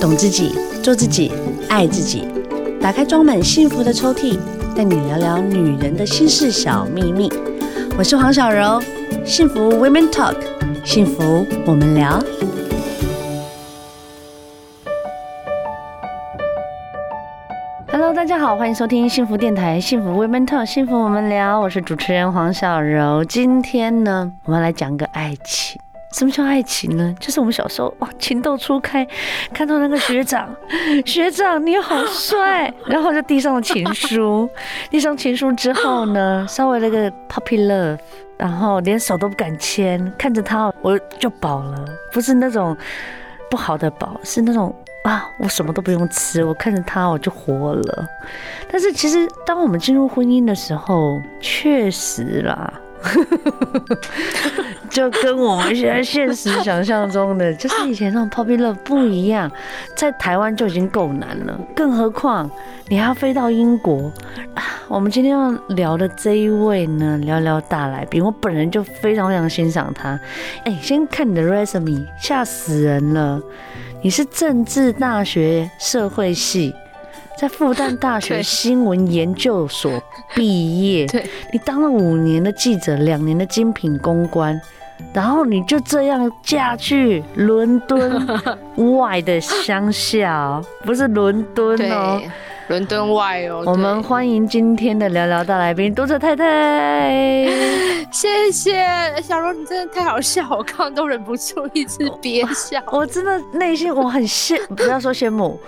懂自己，做自己，爱自己。打开装满幸福的抽屉，带你聊聊女人的心事小秘密。我是黄小柔，幸福 Women Talk，幸福我们聊。Hello，大家好，欢迎收听幸福电台，幸福 Women Talk，幸福我们聊。我是主持人黄小柔。今天呢，我们来讲个爱情。什么叫爱情呢？就是我们小时候哇，情窦初开，看到那个学长，学长你好帅，然后就递上了情书。递上情书之后呢，稍微那个 puppy love，然后连手都不敢牵，看着他我就饱了，不是那种不好的饱，是那种啊，我什么都不用吃，我看着他我就活了。但是其实当我们进入婚姻的时候，确实啦。就跟我们现在现实想象中的，就是以前那种 pop love 不一样，在台湾就已经够难了，更何况你还要飞到英国。我们今天要聊的这一位呢，聊聊大来宾，我本人就非常非常欣赏他。哎，先看你的 resume，吓死人了！你是政治大学社会系。在复旦大学新闻研究所毕业，对，你当了五年的记者，两年的精品公关，然后你就这样嫁去伦敦 外的乡下，不是伦敦哦。伦敦外哦，我们欢迎今天的聊聊大来宾，读者太太。谢谢小柔，你真的太好笑，我刚刚都忍不住一直憋笑。我真的内心我很羡，不要说羡慕，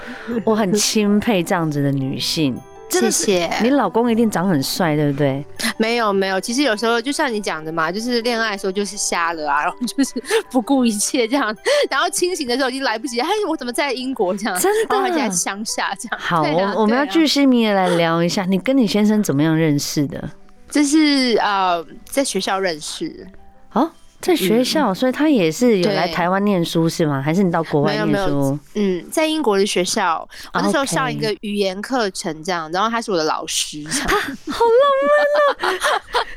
我很钦佩这样子的女性。谢谢，你老公一定长很帅，对不对？没有没有，其实有时候就像你讲的嘛，就是恋爱的时候就是瞎了啊，然后就是不顾一切这样，然后清醒的时候已经来不及，哎，我怎么在英国这样？真的，而且还是乡下这样。好，我我们要巨细靡遗来聊一下，你跟你先生怎么样认识的？这是呃，在学校认识。好。在学校，所以他也是有来台湾念书是吗？还是你到国外念书？嗯，在英国的学校，我那时候上一个语言课程这样，然后他是我的老师，好浪漫啊！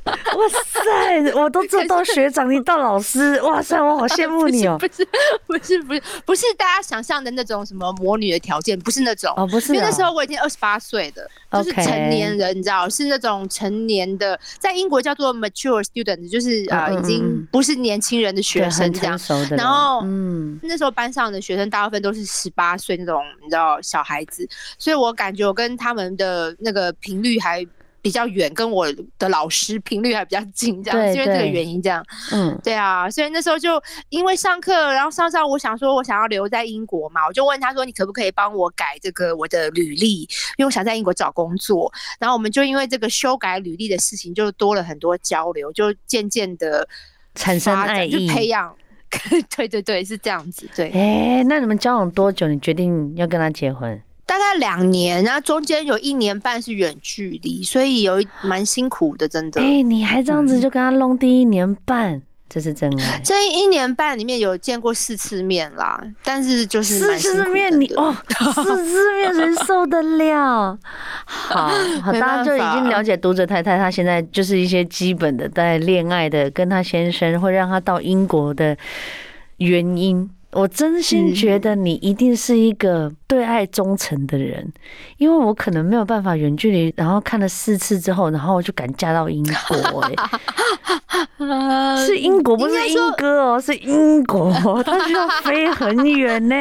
哇塞，我都做到学长，你到老师，哇塞，我好羡慕你哦！不是，不是，不是，不是大家想象的那种什么魔女的条件，不是那种哦，不是，因为那时候我已经二十八岁的，就是成年人，你知道，是那种成年的，在英国叫做 mature student，就是啊，已经不是。年轻人的学生这样，然后嗯，那时候班上的学生大部分都是十八岁那种，你知道小孩子，所以我感觉我跟他们的那个频率还比较远，跟我的老师频率还比较近，这样，是因为这个原因这样，嗯，对啊，所以那时候就因为上课，然后上上我想说我想要留在英国嘛，我就问他说，你可不可以帮我改这个我的履历，因为我想在英国找工作，然后我们就因为这个修改履历的事情就多了很多交流，就渐渐的。产生爱意，培养，对对对，是这样子。对，哎、欸，那你们交往多久？你决定要跟他结婚？大概两年，然后中间有一年半是远距离，所以有蛮辛苦的，真的。哎、欸，你还这样子就跟他弄第一年半。嗯这是真爱。这一年半里面有见过四次面啦，但是就是四次面你 哦，四次面人受得了？好，好，大家就已经了解读者太太她现在就是一些基本的在恋爱的，跟她先生会让她到英国的原因。我真心觉得你一定是一个对爱忠诚的人，因为我可能没有办法远距离，然后看了四次之后，然后我就敢嫁到英国。欸，是英国，不是英哥哦，是英国，他需要飞很远呢。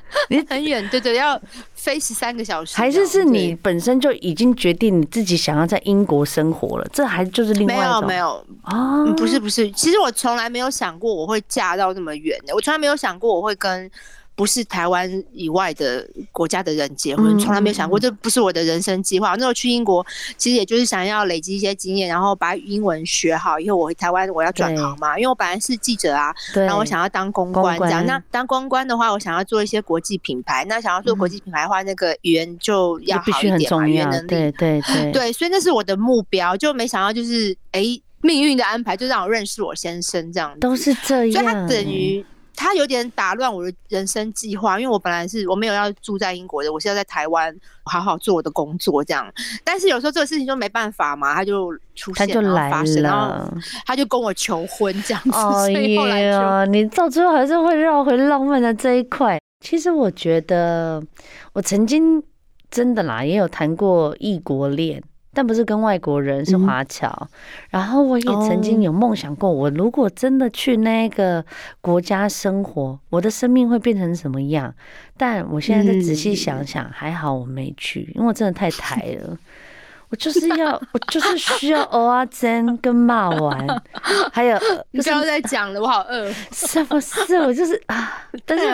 你很远，对对，要飞十三个小时，还是是你本身就已经决定你自己想要在英国生活了？这还就是另外一种。没有没有啊，不是不是，其实我从来没有想过我会嫁到那么远的，我从来没有想过我会跟。不是台湾以外的国家的人结婚，从来没有想过，这不是我的人生计划。那时候去英国，其实也就是想要累积一些经验，然后把英文学好，以后我回台湾我要转行嘛。因为我本来是记者啊，然后我想要当公关这样。那当公关的话，我想要做一些国际品牌。那想要做国际品牌的话，那个语言就要好一点嘛，语言能力。对对对对，所以那是我的目标。就没想到就是哎，命运的安排就让我认识我先生这样。都是这样，所以他等于。他有点打乱我的人生计划，因为我本来是我没有要住在英国的，我是要在台湾好好做我的工作这样。但是有时候这个事情就没办法嘛，他就出现，他就来了，然后他就跟我求婚这样子。哦耶，你到最后还是会绕回浪漫的这一块。其实我觉得，我曾经真的啦，也有谈过异国恋，但不是跟外国人，是华侨。嗯、然后我也曾经有梦想过，我如果真的去那个国家生活，我的生命会变成什么样？但我现在再仔细想想，还好我没去，因为我真的太台了。我就是要，我就是需要蚵仔煎跟骂完，还有你不要再讲了，我好饿。是不是？我就是啊，但是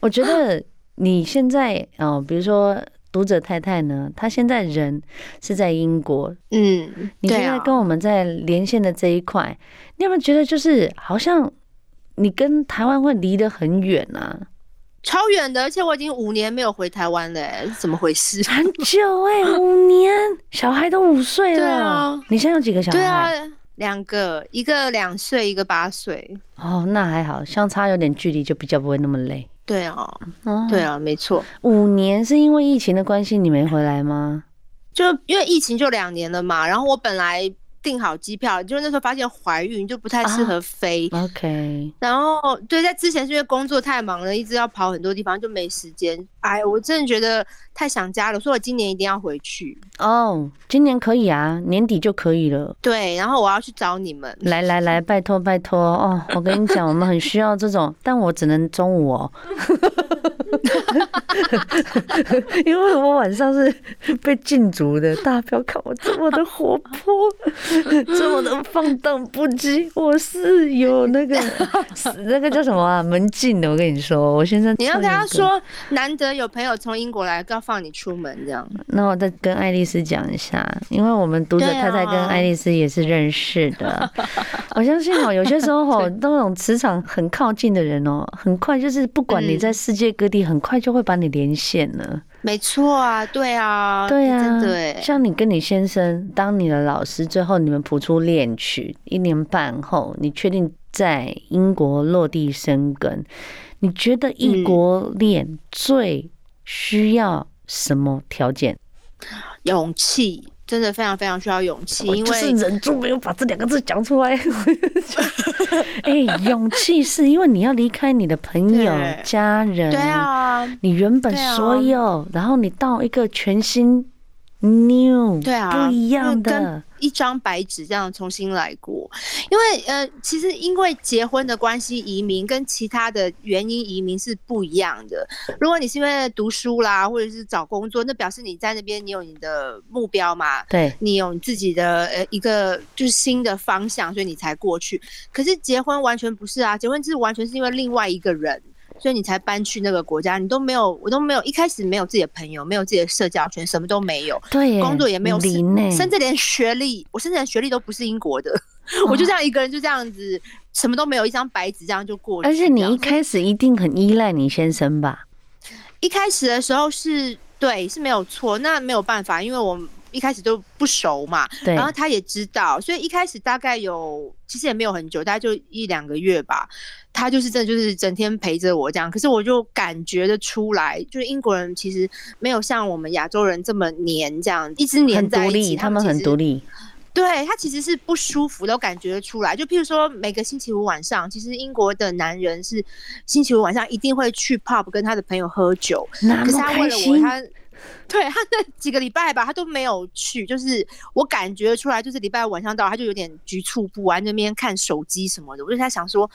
我觉得你现在哦，比如说读者太太呢，她现在人是在英国，嗯，你现在跟我们在连线的这一块，你有没有觉得就是好像你跟台湾会离得很远啊？超远的，而且我已经五年没有回台湾了，怎么回事？很久哎、欸，五年，小孩都五岁了。对啊，你现在有几个小孩？对啊，两个，一个两岁，一个八岁。哦，那还好，相差有点距离，就比较不会那么累。对啊，哦、对啊，没错。五年是因为疫情的关系，你没回来吗？就因为疫情就两年了嘛，然后我本来。订好机票，就是那时候发现怀孕就不太适合飞。啊、OK，然后对，在之前是因为工作太忙了，一直要跑很多地方，就没时间。哎，我真的觉得太想家了，所以我今年一定要回去。哦，今年可以啊，年底就可以了。对，然后我要去找你们。来来来，拜托拜托哦！我跟你讲，我们很需要这种，但我只能中午哦。因为我晚上是被禁足的，大家不要看我这么的活泼，这么的放荡不羁，我是有那个 那个叫什么啊门禁的。我跟你说，我现在你要跟他说，难得有朋友从英国来，要放你出门这样。那我再跟爱丽丝讲一下，因为我们读者太太跟爱丽丝也是认识的。我相信哦，有些时候哦，那种磁场很靠近的人哦，很快就是不管你在世界各地，很快就会把你连线了。没错啊，对啊，对啊，对。像你跟你先生当你的老师，最后你们谱出恋曲，一年半后，你确定在英国落地生根？你觉得异国恋最需要什么条件？勇气。真的非常非常需要勇气，因为就是忍住没有把这两个字讲出来。哎、欸，勇气是因为你要离开你的朋友、家人，对啊，你原本所有，然后你到一个全新。New 对啊，不一样的，一张白纸这样重新来过。因为呃，其实因为结婚的关系移民跟其他的原因移民是不一样的。如果你是因为读书啦，或者是找工作，那表示你在那边你有你的目标嘛，对，你有你自己的呃一个就是新的方向，所以你才过去。可是结婚完全不是啊，结婚就是完全是因为另外一个人。所以你才搬去那个国家，你都没有，我都没有，一开始没有自己的朋友，没有自己的社交圈，什么都没有，对，工作也没有，甚至连学历，我甚至连学历都不是英国的，哦、我就这样一个人就这样子，什么都没有，一张白纸这样就过去。而且你一开始一定很依赖你先生吧？一开始的时候是对，是没有错，那没有办法，因为我。一开始都不熟嘛，对，然后他也知道，所以一开始大概有，其实也没有很久，大概就一两个月吧。他就是真的就是整天陪着我这样，可是我就感觉得出来，就是英国人其实没有像我们亚洲人这么黏这样，一直黏在一起。他们很独立，对，他其实是不舒服，都感觉得出来。就譬如说每个星期五晚上，其实英国的男人是星期五晚上一定会去 pub 跟他的朋友喝酒，可是他为了我他。对，他那几个礼拜吧，他都没有去，就是我感觉出来，就是礼拜五晚上到，他就有点局促不安，那边看手机什么的，我就在想说。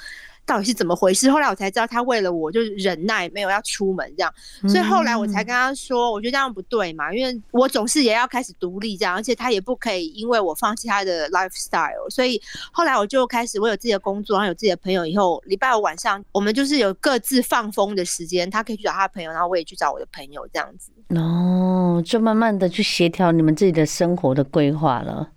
到底是怎么回事？后来我才知道，他为了我就是忍耐，没有要出门这样。所以后来我才跟他说，我觉得这样不对嘛，因为我总是也要开始独立这样，而且他也不可以因为我放弃他的 lifestyle。所以后来我就开始，我有自己的工作，然后有自己的朋友。以后礼拜五晚上，我们就是有各自放风的时间，他可以去找他的朋友，然后我也去找我的朋友这样子。哦，就慢慢的去协调你们自己的生活的规划了。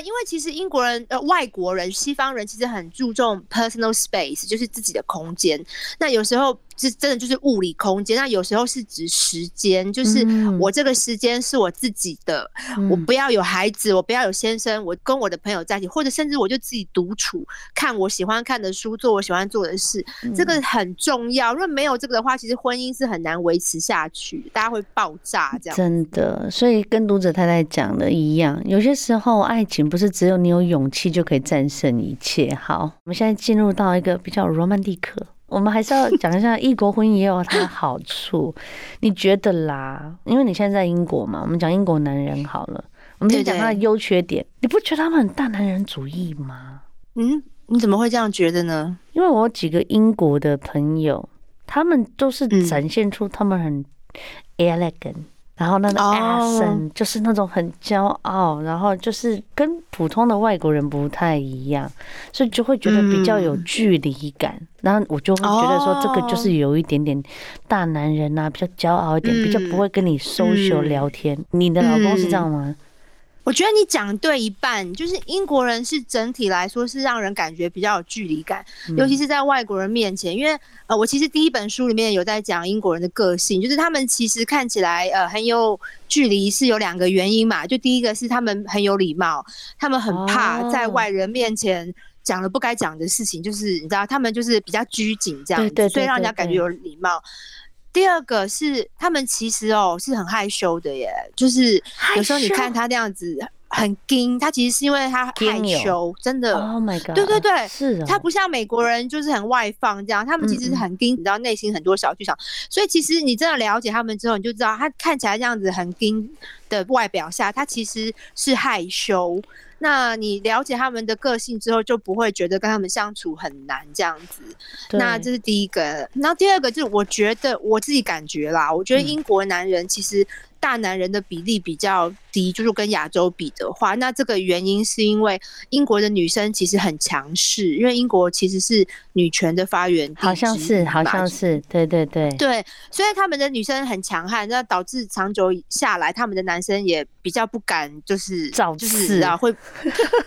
因为其实英国人呃，外国人、西方人其实很注重 personal space，就是自己的空间。那有时候。是真的就是物理空间，那有时候是指时间，就是我这个时间是我自己的，嗯、我不要有孩子，我不要有先生，我跟我的朋友在一起，或者甚至我就自己独处，看我喜欢看的书，做我喜欢做的事，嗯、这个很重要。如果没有这个的话，其实婚姻是很难维持下去，大家会爆炸这样。真的，所以跟读者太太讲的一样，有些时候爱情不是只有你有勇气就可以战胜一切。好，我们现在进入到一个比较罗曼蒂克。我们还是要讲一下异国婚姻也有它的好处。你觉得啦？因为你现在在英国嘛，我们讲英国男人好了，我们先讲他的优缺点。你不觉得他们很大男人主义吗？嗯，你怎么会这样觉得呢？因为我有几个英国的朋友，他们都是展现出他们很 elegant。然后那个 accent 就是那种很骄傲，然后就是跟普通的外国人不太一样，所以就会觉得比较有距离感。然后我就会觉得说，这个就是有一点点大男人啊，比较骄傲一点，比较不会跟你 social 聊天。你的老公是这样吗？我觉得你讲对一半，就是英国人是整体来说是让人感觉比较有距离感，尤其是在外国人面前。因为呃，我其实第一本书里面有在讲英国人的个性，就是他们其实看起来呃很有距离，是有两个原因嘛。就第一个是他们很有礼貌，他们很怕在外人面前讲了不该讲的事情，就是你知道，他们就是比较拘谨这样子，所以让人家感觉有礼貌。第二个是他们其实哦是很害羞的耶，就是有时候你看他这样子很惊，他其实是因为他害羞，真的。Oh my god！对对对，是的，他不像美国人就是很外放这样，他们其实是很惊，你知道内心很多小剧场。所以其实你真的了解他们之后，你就知道他看起来这样子很惊的外表下，他其实是害羞。那你了解他们的个性之后，就不会觉得跟他们相处很难这样子。那这是第一个。然后第二个就是，我觉得我自己感觉啦，我觉得英国男人其实。大男人的比例比较低，就是跟亚洲比的话，那这个原因是因为英国的女生其实很强势，因为英国其实是女权的发源地，好像是，好像是，对对对，对，所以他们的女生很强悍，那导致长久下来，他们的男生也比较不敢，就是造次啊，会，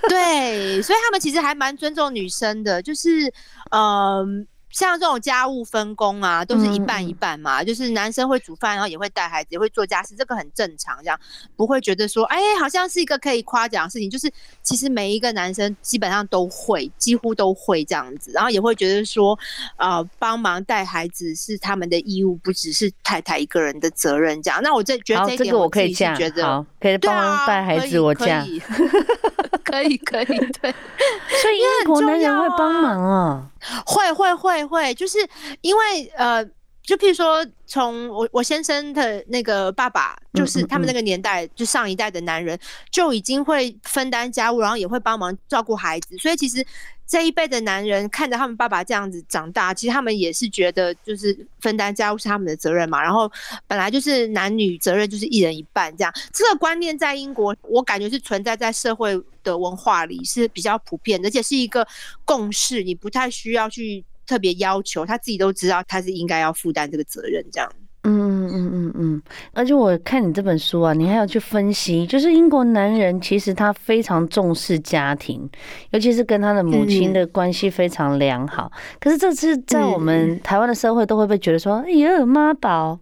对，所以他们其实还蛮尊重女生的，就是，嗯。像这种家务分工啊，都是一半一半嘛，嗯、就是男生会煮饭，然后也会带孩子，也会做家事，这个很正常，这样不会觉得说，哎、欸，好像是一个可以夸奖的事情。就是其实每一个男生基本上都会，几乎都会这样子，然后也会觉得说，呃，帮忙带孩子是他们的义务，不只是太太一个人的责任。这样，那我这觉得这一点我自己是觉得，好，可以帮忙带孩子，我嫁。可以可以，对，所以英国男人会帮忙啊，会会会会，就是因为呃，就譬如说，从我我先生的那个爸爸，就是他们那个年代，就上一代的男人就已经会分担家务，然后也会帮忙照顾孩子，所以其实。这一辈的男人看着他们爸爸这样子长大，其实他们也是觉得就是分担家务是他们的责任嘛。然后本来就是男女责任就是一人一半这样，这个观念在英国我感觉是存在在社会的文化里是比较普遍，而且是一个共识，你不太需要去特别要求，他自己都知道他是应该要负担这个责任这样。嗯嗯嗯嗯嗯，而且我看你这本书啊，你还要去分析，就是英国男人其实他非常重视家庭，尤其是跟他的母亲的关系非常良好。嗯、可是这次在我们台湾的社会，都会被觉得说，哎呀妈宝，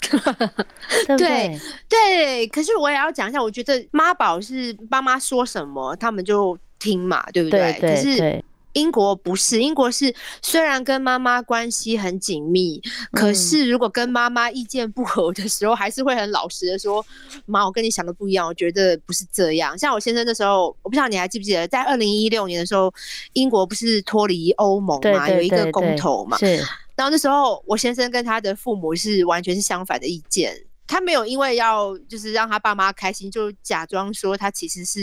对对？对，可是我也要讲一下，我觉得妈宝是爸妈说什么他们就听嘛，对不对？对对对，可是。英国不是，英国是虽然跟妈妈关系很紧密，可是如果跟妈妈意见不合的时候，还是会很老实的说：“妈，我跟你想的不一样，我觉得不是这样。”像我先生那时候，我不知道你还记不记得，在二零一六年的时候，英国不是脱离欧盟嘛，有一个公投嘛。是。然后那时候，我先生跟他的父母是完全是相反的意见，他没有因为要就是让他爸妈开心，就假装说他其实是。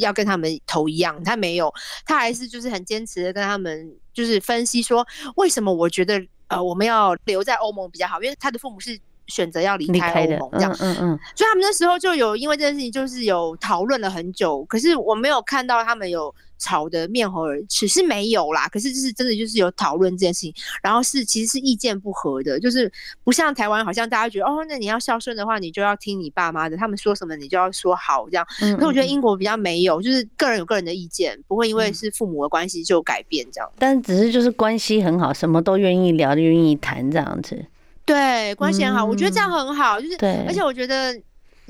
要跟他们投一样，他没有，他还是就是很坚持的跟他们就是分析说，为什么我觉得呃我们要留在欧盟比较好，因为他的父母是选择要离开欧盟这样，嗯嗯，所以他们那时候就有因为这件事情就是有讨论了很久，可是我没有看到他们有。吵得面红耳赤是没有啦，可是就是真的就是有讨论这件事情，然后是其实是意见不合的，就是不像台湾，好像大家觉得哦，那你要孝顺的话，你就要听你爸妈的，他们说什么你就要说好这样。嗯，嗯，可我觉得英国比较没有，就是个人有个人的意见，不会因为是父母的关系就改变这样。但只是就是关系很好，什么都愿意聊，愿意谈这样子。对，关系很好，我觉得这样很好，就是，而且我觉得。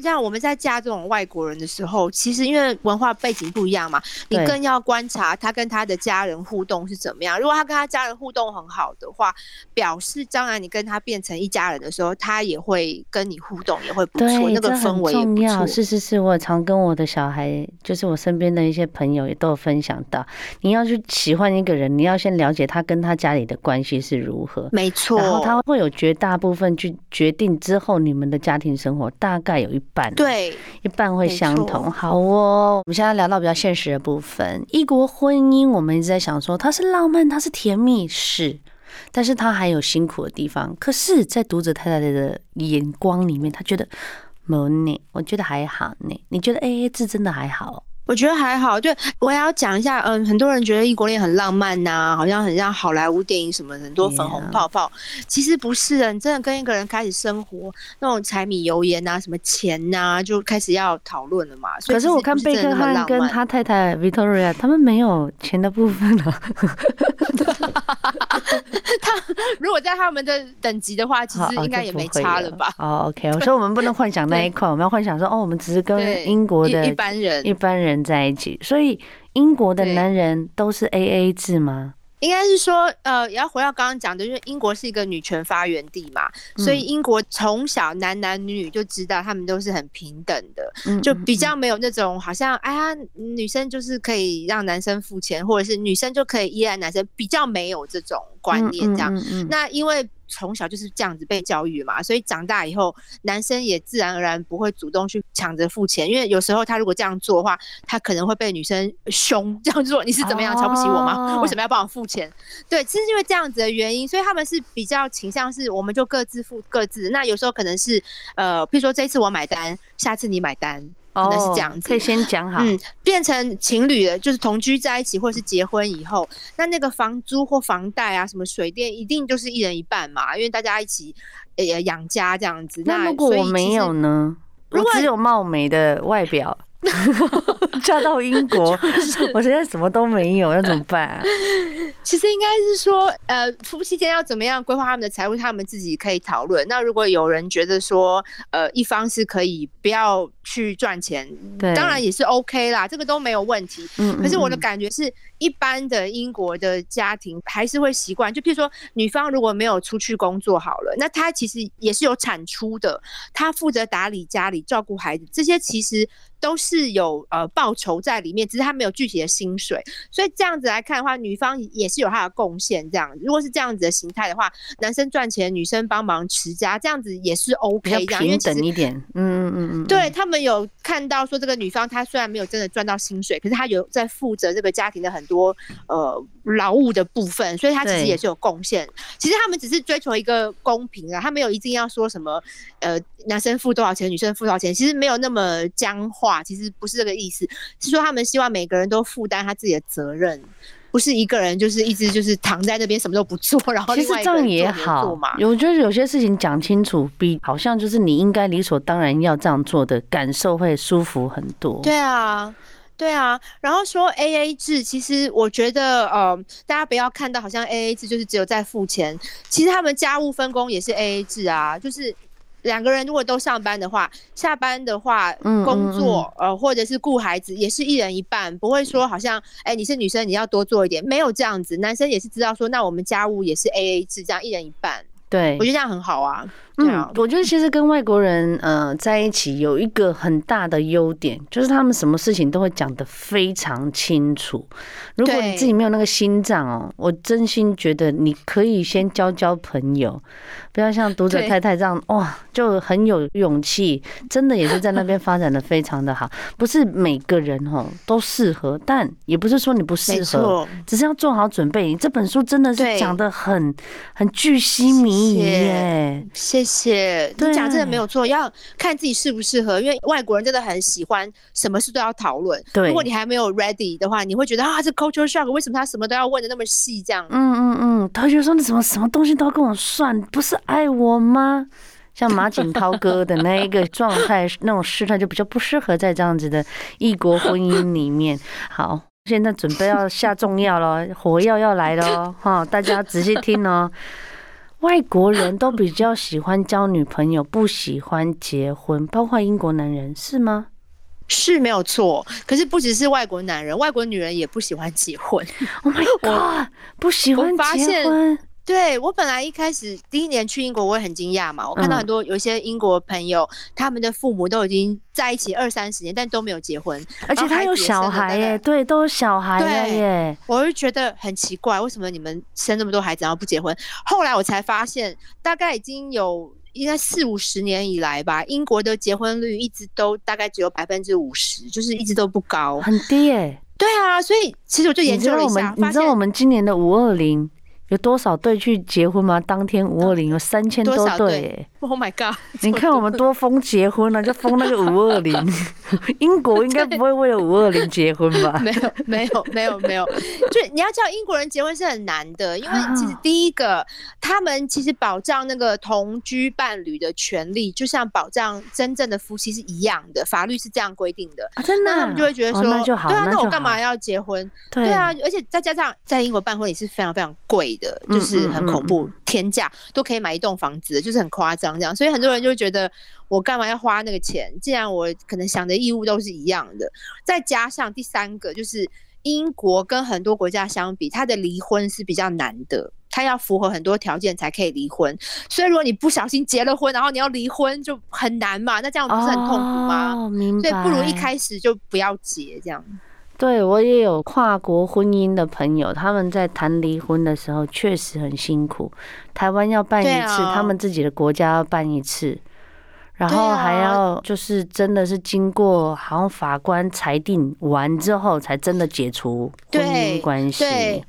像我们在嫁这种外国人的时候，其实因为文化背景不一样嘛，你更要观察他跟他的家人互动是怎么样。如果他跟他家人互动很好的话，表示将来你跟他变成一家人的时候，他也会跟你互动，也会不错，那个氛围也不错。是是是，我常跟我的小孩，就是我身边的一些朋友也都有分享到，你要去喜欢一个人，你要先了解他跟他家里的关系是如何，没错。然后他会有绝大部分去决定之后你们的家庭生活大概有一半，对，一半会相同。好哦，我们现在聊到比较现实的部分，异国婚姻，我们一直在想说它是浪漫，它是甜蜜，是，但是它还有辛苦的地方。可是，在读者太太的眼光里面，他觉得没呢，我觉得还好呢。你觉得 AA 制真的还好？我觉得还好，对，我也要讲一下，嗯，很多人觉得异国恋很浪漫呐、啊，好像很像好莱坞电影什么，很多粉红泡泡。其实不是的，你真的跟一个人开始生活，那种柴米油盐呐，什么钱呐、啊，就开始要讨论了嘛。可是我看贝克汉跟他太太 Victoria，他们没有钱的部分呢。他如果在他们的等级的话，其实应该也没差了吧？哦，OK，所以我们不能幻想那一块，我们要幻想说，哦，我们只是跟英国的一般人，一般人。在一起，所以英国的男人都是 AA 制吗？应该是说，呃，也要回到刚刚讲的，因为英国是一个女权发源地嘛，所以英国从小男男女女就知道他们都是很平等的，就比较没有那种好像哎呀，女生就是可以让男生付钱，或者是女生就可以依赖男生，比较没有这种观念这样。那因为。从小就是这样子被教育嘛，所以长大以后，男生也自然而然不会主动去抢着付钱，因为有时候他如果这样做的话，他可能会被女生凶，这样做你是怎么样瞧不起我吗？为什么要帮我付钱？对，其实因为这样子的原因，所以他们是比较倾向是，我们就各自付各自。那有时候可能是，呃，譬如说这一次我买单，下次你买单。可能是这样子，可以先讲好。嗯，变成情侣了，就是同居在一起，或者是结婚以后，那那个房租或房贷啊，什么水电，一定就是一人一半嘛，因为大家一起呃养家这样子。那如果我没有呢？我只有貌美的外表。嫁到英国，我现在什么都没有，要怎么办啊？其实应该是说，呃，夫妻间要怎么样规划他们的财务，他们自己可以讨论。那如果有人觉得说，呃，一方是可以不要去赚钱，对，当然也是 OK 啦，这个都没有问题。嗯，可是我的感觉是，一般的英国的家庭还是会习惯，就譬如说，女方如果没有出去工作好了，那她其实也是有产出的，她负责打理家里、照顾孩子，这些其实。都是有呃报酬在里面，只是她没有具体的薪水，所以这样子来看的话，女方也是有她的贡献。这样，如果是这样子的形态的话，男生赚钱，女生帮忙持家，这样子也是 OK，这样平等一点。嗯嗯嗯嗯。对，他们有看到说，这个女方她虽然没有真的赚到薪水，可是她有在负责这个家庭的很多呃劳务的部分，所以他其实也是有贡献。其实他们只是追求一个公平啊，他没有一定要说什么呃男生付多少钱，女生付多少钱，其实没有那么僵化。其实不是这个意思，是说他们希望每个人都负担他自己的责任，不是一个人就是一直就是躺在那边什么都不做，然后另外一个人做其实这样也好嘛。我觉得有些事情讲清楚，比好像就是你应该理所当然要这样做的感受会舒服很多。对啊，对啊。然后说 AA 制，其实我觉得呃，大家不要看到好像 AA 制就是只有在付钱，其实他们家务分工也是 AA 制啊，就是。两个人如果都上班的话，下班的话，工作呃或者是顾孩子也是一人一半，不会说好像哎、欸、你是女生你要多做一点，没有这样子，男生也是知道说那我们家务也是 AA 制，这样一人一半。对，我觉得这样很好啊。嗯，我觉得其实跟外国人呃在一起有一个很大的优点，就是他们什么事情都会讲得非常清楚。如果你自己没有那个心脏哦，我真心觉得你可以先交交朋友，不要像读者太太这样哇，就很有勇气，真的也是在那边发展的非常的好。不是每个人哦都适合，但也不是说你不适合，只是要做好准备。你这本书真的是讲的很很巨细靡遗耶，谢谢。且你讲真的没有错，要看自己适不适合，因为外国人真的很喜欢什么事都要讨论。对，如果你还没有 ready 的话，你会觉得啊，这 culture shock，为什么他什么都要问的那么细？这样，嗯嗯嗯，他就说你怎么什么东西都要跟我算，不是爱我吗？像马景涛哥的那一个 状态，那种事态就比较不适合在这样子的异国婚姻里面。好，现在准备要下重药了，火药要来了哈，大家仔细听哦。外国人都比较喜欢交女朋友，不喜欢结婚，包括英国男人，是吗？是没有错，可是不只是外国男人，外国女人也不喜欢结婚。Oh my god，不喜欢结婚。对，我本来一开始第一年去英国，我也很惊讶嘛。我看到很多有一些英国朋友，嗯、他们的父母都已经在一起二三十年，但都没有结婚，而且他有小孩耶，对，都有小孩了耶。我就觉得很奇怪，为什么你们生那么多孩子然后不结婚？后来我才发现，大概已经有应该四五十年以来吧，英国的结婚率一直都大概只有百分之五十，就是一直都不高，很低耶。对啊，所以其实我就研究了一下，你知道我们今年的五二零。有多少对去结婚吗？当天五二零有三千多对。Oh my god！你看我们多疯结婚了，就疯那个五二零。英国应该不会为了五二零结婚吧？没有，没有，没有，没有。就你要知道，英国人结婚是很难的，因为其实第一个，他们其实保障那个同居伴侣的权利，就像保障真正的夫妻是一样的，法律是这样规定的。真的，他们就会觉得说，对啊，那我干嘛要结婚？对啊，而且再加上在英国办婚礼是非常非常贵的，就是很恐怖，天价都可以买一栋房子，就是很夸张这样。所以很多人就会觉得，我干嘛要花那个钱？既然我可能想的义务都是一样的，再加上第三个就是英国跟很多国家相比，它的离婚是比较难的，它要符合很多条件才可以离婚。所以如果你不小心结了婚，然后你要离婚就很难嘛，那这样不是很痛苦吗？所以不如一开始就不要结这样。对，我也有跨国婚姻的朋友，他们在谈离婚的时候确实很辛苦。台湾要办一次，他们自己的国家要办一次，然后还要就是真的是经过好像法官裁定完之后，才真的解除婚姻关系。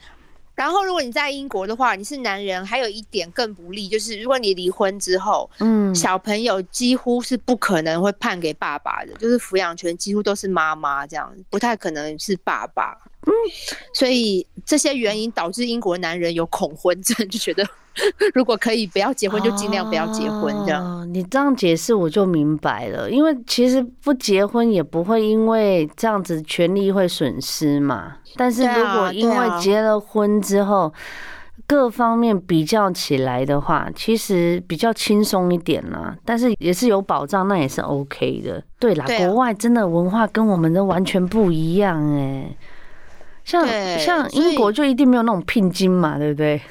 然后，如果你在英国的话，你是男人，还有一点更不利，就是如果你离婚之后，嗯，小朋友几乎是不可能会判给爸爸的，就是抚养权几乎都是妈妈这样，不太可能是爸爸。嗯，所以这些原因导致英国男人有恐婚症，就觉得。如果可以不要结婚，就尽量不要结婚。这样，哦，你这样解释我就明白了。因为其实不结婚也不会因为这样子权利会损失嘛。但是如果因为结了婚之后，各方面比较起来的话，其实比较轻松一点啦。但是也是有保障，那也是 OK 的。对啦，国外真的文化跟我们的完全不一样哎。像像英国就一定没有那种聘金嘛，对不对？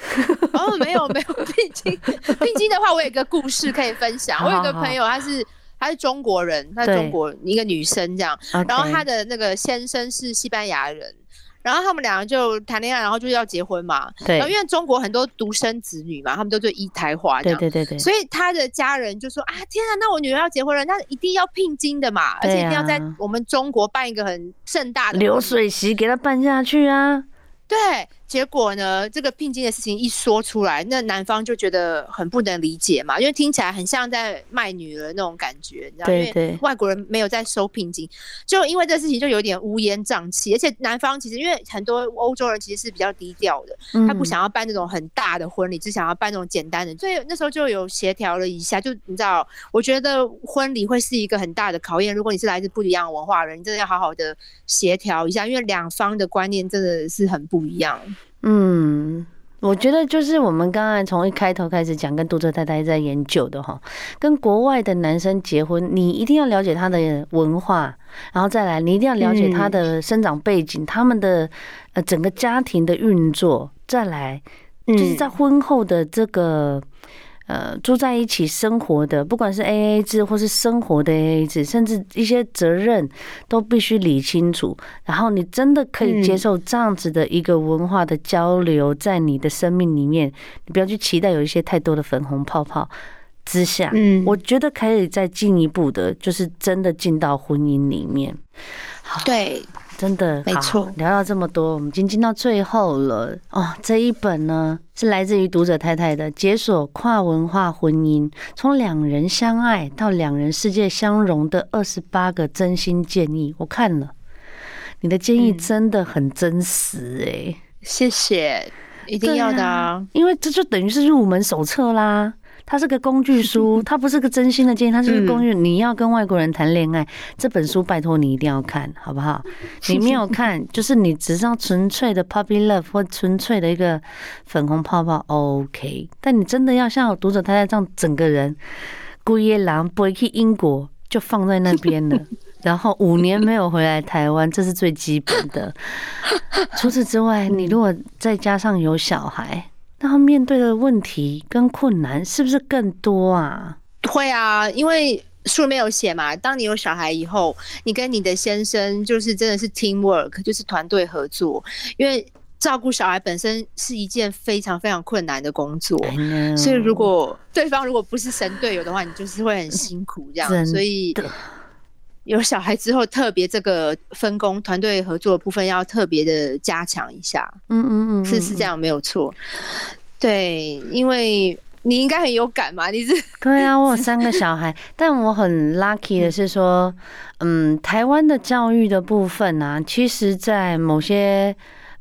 哦，没有没有聘金，聘金的话，我有一个故事可以分享。我有一个朋友，他是他是中国人，他是中国一个女生这样，然后他的那个先生是西班牙人。然后他们两个就谈恋爱，然后就要结婚嘛。对。然后因为中国很多独生子女嘛，他们都做一胎化这样。对对对对。所以他的家人就说：“啊，天啊，那我女儿要结婚了，那一定要聘金的嘛，而且一定要在我们中国办一个很盛大的流水席给她办下去啊。”对。结果呢，这个聘金的事情一说出来，那男方就觉得很不能理解嘛，因为听起来很像在卖女儿那种感觉，你知道吗？对对。因为外国人没有在收聘金，就因为这事情就有点乌烟瘴气，而且男方其实因为很多欧洲人其实是比较低调的，他不想要办那种很大的婚礼，只想要办那种简单的，所以那时候就有协调了一下，就你知道，我觉得婚礼会是一个很大的考验，如果你是来自不一样的文化的人，你真的要好好的协调一下，因为两方的观念真的是很不一样。嗯，我觉得就是我们刚才从一开头开始讲，跟读者太太在研究的哈，跟国外的男生结婚，你一定要了解他的文化，然后再来，你一定要了解他的生长背景，他们的呃整个家庭的运作，再来就是在婚后的这个。呃，住在一起生活的，不管是 AA 制或是生活的 AA 制，甚至一些责任都必须理清楚。然后你真的可以接受这样子的一个文化的交流，在你的生命里面，你不要去期待有一些太多的粉红泡泡之下。嗯，我觉得可以再进一步的，就是真的进到婚姻里面。好，对。真的没错，聊到这么多，我们已经进到最后了哦。这一本呢是来自于读者太太的《解锁跨文化婚姻：从两人相爱到两人世界相融的二十八个真心建议》。我看了，你的建议真的很真实哎、欸，谢谢，一定要的啊，因为这就等于是入门手册啦。它是个工具书，它不是个真心的建议，它是个工具。你要跟外国人谈恋爱，这本书拜托你一定要看，好不好？你没有看，就是你只是要纯粹的 puppy love 或纯粹的一个粉红泡泡，OK。但你真的要像读者太太这样，整个人孤夜郎不会去英国，就放在那边了。然后五年没有回来台湾，这是最基本的。除此之外，你如果再加上有小孩，那他面对的问题跟困难是不是更多啊？会啊，因为书里面有写嘛，当你有小孩以后，你跟你的先生就是真的是 teamwork，就是团队合作。因为照顾小孩本身是一件非常非常困难的工作，所以如果对方如果不是神队友的话，你就是会很辛苦这样。所以。有小孩之后，特别这个分工、团队合作的部分要特别的加强一下。嗯嗯嗯，是是这样，没有错。对，因为你应该很有感嘛，你是？对啊，我有三个小孩，但我很 lucky 的是说，嗯，台湾的教育的部分啊，其实在某些。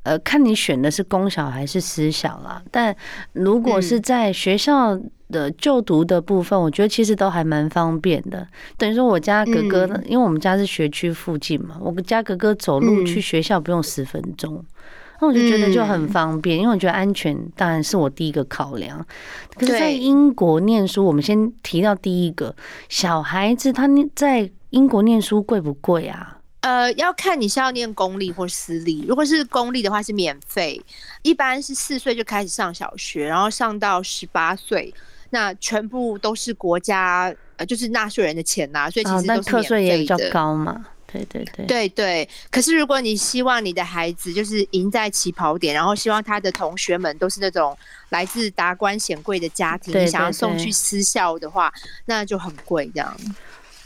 呃，看你选的是公小还是私小啦。但如果是在学校的就读的部分，我觉得其实都还蛮方便的。等于说，我家哥哥，因为我们家是学区附近嘛，我家哥哥走路去学校不用十分钟，那我就觉得就很方便。因为我觉得安全当然是我第一个考量。可是，在英国念书，我们先提到第一个小孩子，他在英国念书贵不贵啊？呃，要看你是要念公立或私立。如果是公立的话，是免费，一般是四岁就开始上小学，然后上到十八岁，那全部都是国家呃，就是纳税人的钱呐、啊，所以其实都是。课税也比较高嘛。对对对，对对。可是如果你希望你的孩子就是赢在起跑点，然后希望他的同学们都是那种来自达官显贵的家庭，你想要送去私校的话，那就很贵这样。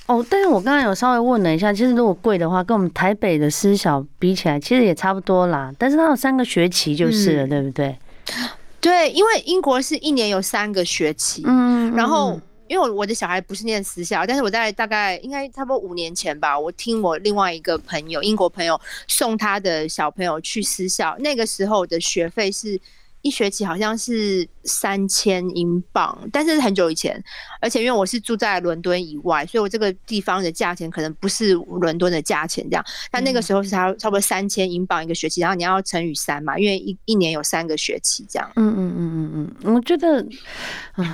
哦，但是我刚才有稍微问了一下，其实如果贵的话，跟我们台北的私小比起来，其实也差不多啦。但是它有三个学期就是了，嗯、对不对？对，因为英国是一年有三个学期。嗯。然后，因为我的小孩不是念私校，但是我在大概应该差不多五年前吧，我听我另外一个朋友，英国朋友送他的小朋友去私校，那个时候的学费是。一学期好像是三千英镑，但是很久以前，而且因为我是住在伦敦以外，所以我这个地方的价钱可能不是伦敦的价钱这样。但那个时候是差差不多三千英镑一个学期，然后你要乘以三嘛，因为一一年有三个学期这样。嗯嗯嗯嗯嗯，我觉得，嗯。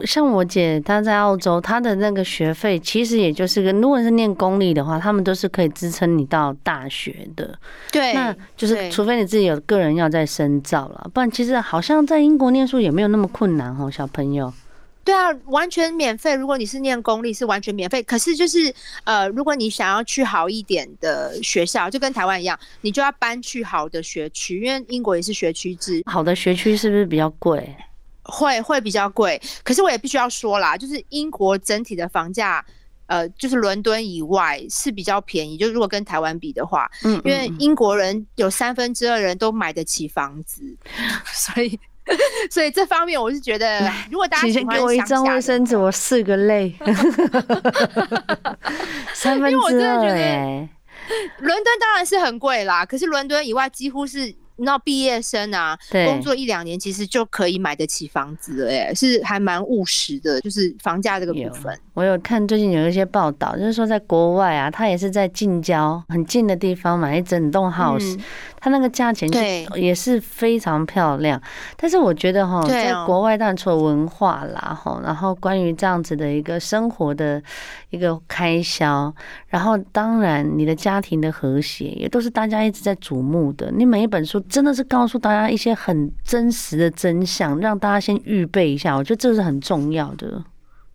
像我姐她在澳洲，她的那个学费其实也就是个，如果是念公立的话，他们都是可以支撑你到大学的。对，那就是除非你自己有个人要在深造了，不然其实好像在英国念书也没有那么困难哦，小朋友。对啊，完全免费。如果你是念公立，是完全免费。可是就是呃，如果你想要去好一点的学校，就跟台湾一样，你就要搬去好的学区，因为英国也是学区制。好的学区是不是比较贵？会会比较贵，可是我也必须要说啦，就是英国整体的房价，呃，就是伦敦以外是比较便宜。就如果跟台湾比的话，嗯，因为英国人有三分之二人都买得起房子，所以所以这方面我是觉得，如果大家先给我一张卫生纸，我四个泪。三分之二哎，伦敦当然是很贵啦，可是伦敦以外几乎是。你知道毕业生啊，工作一两年其实就可以买得起房子了，哎，是还蛮务实的，就是房价这个部分。我有看最近有一些报道，就是说在国外啊，他也是在近郊很近的地方买一整栋 house，他那个价钱对也是非常漂亮。但是我觉得哈，在国外当然除了文化啦，哈，然后关于这样子的一个生活的一个开销，然后当然你的家庭的和谐也都是大家一直在瞩目的。你每一本书。真的是告诉大家一些很真实的真相，让大家先预备一下。我觉得这是很重要的。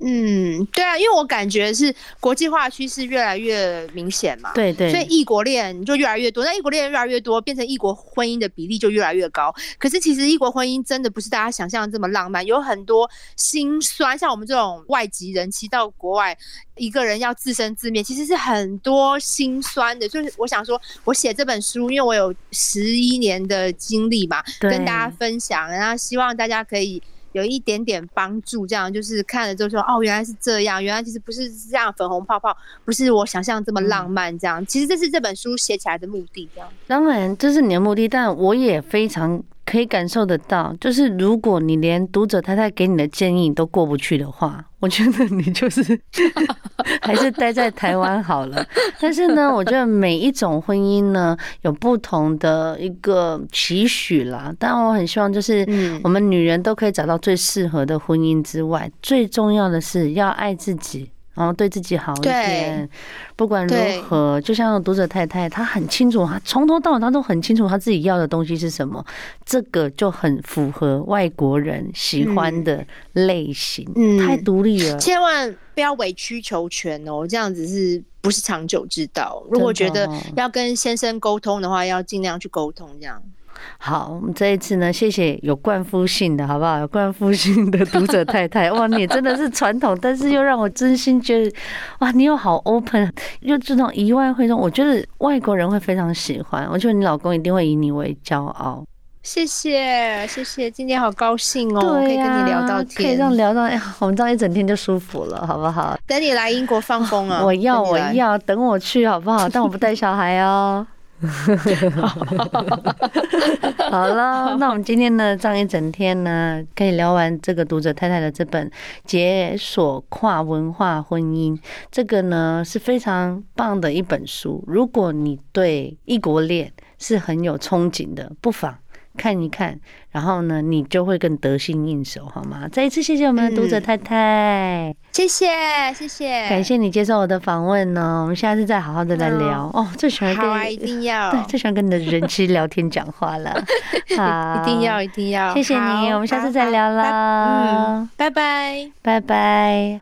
嗯，对啊，因为我感觉是国际化趋势越来越明显嘛，对对，所以异国恋就越来越多。那异国恋越来越多，变成异国婚姻的比例就越来越高。可是其实异国婚姻真的不是大家想象的这么浪漫，有很多心酸。像我们这种外籍人，其实到国外一个人要自生自灭，其实是很多心酸的。就是我想说，我写这本书，因为我有十一年的经历嘛，跟大家分享，然后希望大家可以。有一点点帮助，这样就是看了之后说，哦，原来是这样，原来其实不是这样粉红泡泡，不是我想象这么浪漫，这样，其实这是这本书写起来的目的，这样。当然这是你的目的，但我也非常。可以感受得到，就是如果你连读者太太给你的建议都过不去的话，我觉得你就是 还是待在台湾好了。但是呢，我觉得每一种婚姻呢，有不同的一个期许啦。但我很希望，就是我们女人都可以找到最适合的婚姻之外，最重要的是要爱自己。然后对自己好一点，不管如何，就像读者太太，她很清楚，她从头到尾她都很清楚她自己要的东西是什么，这个就很符合外国人喜欢的类型，嗯，太独立了，千万不要委曲求全哦，这样子是不是长久之道？如果觉得要跟先生沟通的话，要尽量去沟通，这样。好，我们这一次呢，谢谢有冠夫姓的，好不好？有冠夫姓的读者太太，哇，你真的是传统，但是又让我真心觉得，哇，你又好 open，又这种以外会中，我觉得外国人会非常喜欢。我觉得你老公一定会以你为骄傲。谢谢，谢谢，今天好高兴哦，可以跟你聊到天，可以这样聊到，哎呀，我们这样一整天就舒服了，好不好？等你来英国放风啊！我要，我要，等我去，好不好？但我不带小孩哦。好了，那我们今天呢，这样一整天呢，可以聊完这个读者太太的这本《解锁跨文化婚姻》，这个呢是非常棒的一本书。如果你对异国恋是很有憧憬的，不妨。看一看，然后呢，你就会更得心应手，好吗？再一次谢谢我们的读者太太，嗯、谢谢谢谢，感谢你接受我的访问呢。我们下次再好好的来聊、嗯、哦。最喜欢跟、啊、一定要对，最喜欢跟你的人妻聊天讲话了。好，一定要一定要，谢谢你，我们下次再聊啦。嗯，拜拜，拜拜。